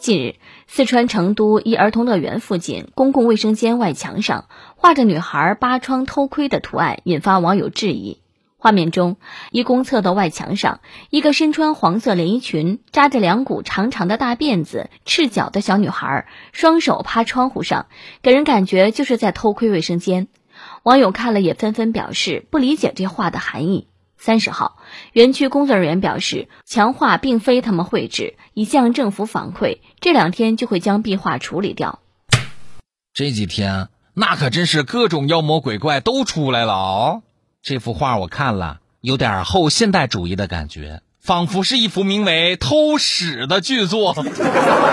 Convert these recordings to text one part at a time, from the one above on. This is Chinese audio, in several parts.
近日，四川成都一儿童乐园附近公共卫生间外墙上画着女孩扒窗偷窥的图案，引发网友质疑。画面中，一公厕的外墙上，一个身穿黄色连衣裙、扎着两股长长的大辫子、赤脚的小女孩，双手趴窗户上，给人感觉就是在偷窥卫生间。网友看了也纷纷表示不理解这画的含义。三十号，园区工作人员表示，墙画并非他们绘制，已向政府反馈，这两天就会将壁画处理掉。这几天那可真是各种妖魔鬼怪都出来了哦。这幅画我看了，有点后现代主义的感觉，仿佛是一幅名为《偷屎》的巨作。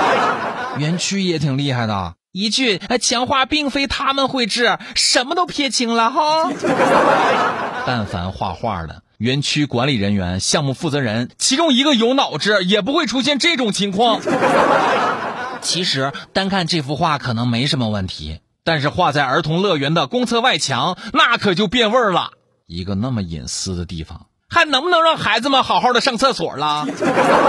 园区也挺厉害的，一句“墙画并非他们绘制”，什么都撇清了哈。但凡画画的。园区管理人员、项目负责人，其中一个有脑子，也不会出现这种情况。其实单看这幅画可能没什么问题，但是画在儿童乐园的公厕外墙，那可就变味儿了。一个那么隐私的地方，还能不能让孩子们好好的上厕所了？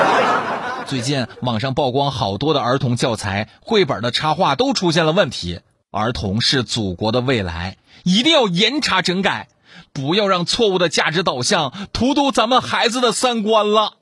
最近网上曝光好多的儿童教材、绘本的插画都出现了问题。儿童是祖国的未来，一定要严查整改。不要让错误的价值导向荼毒咱们孩子的三观了。